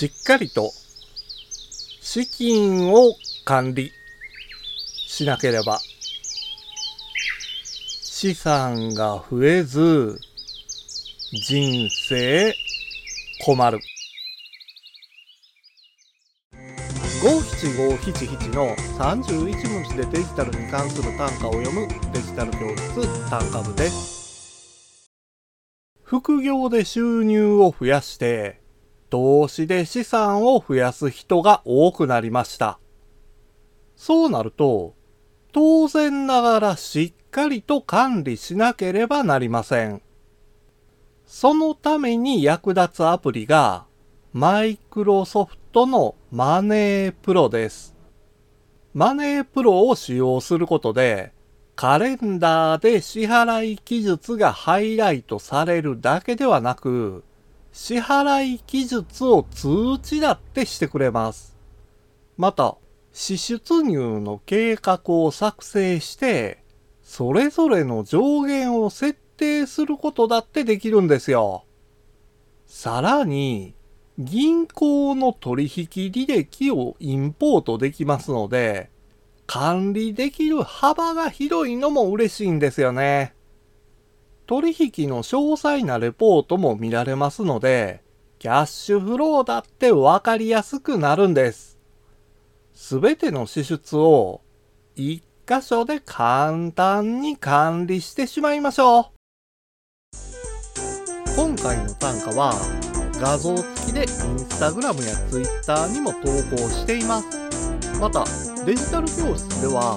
しっかりと資金を管理しなければ資産が増えず人生困る。五七五七七の31文字でデジタルに関する単価を読むデジタル教室単価部です。副業で収入を増やして投資で資産を増やす人が多くなりました。そうなると当然ながらしっかりと管理しなければなりません。そのために役立つアプリがマイクロソフトのマネープロです。マネープロを使用することでカレンダーで支払い記述がハイライトされるだけではなく支払い記述を通知だってしてくれます。また、支出入の計画を作成してそれぞれの上限を設定することだってできるんですよ。さらに、銀行の取引履歴をインポートできますので、管理できる幅が広いのも嬉しいんですよね。取引の詳細なレポートも見られますので、キャッシュフローだってわかりやすくなるんです。すべての支出を一箇所で簡単に管理してしまいましょう。今回の単価は画像付きでインスタグラムやツイッターにも投稿しています。また、デジタル教室では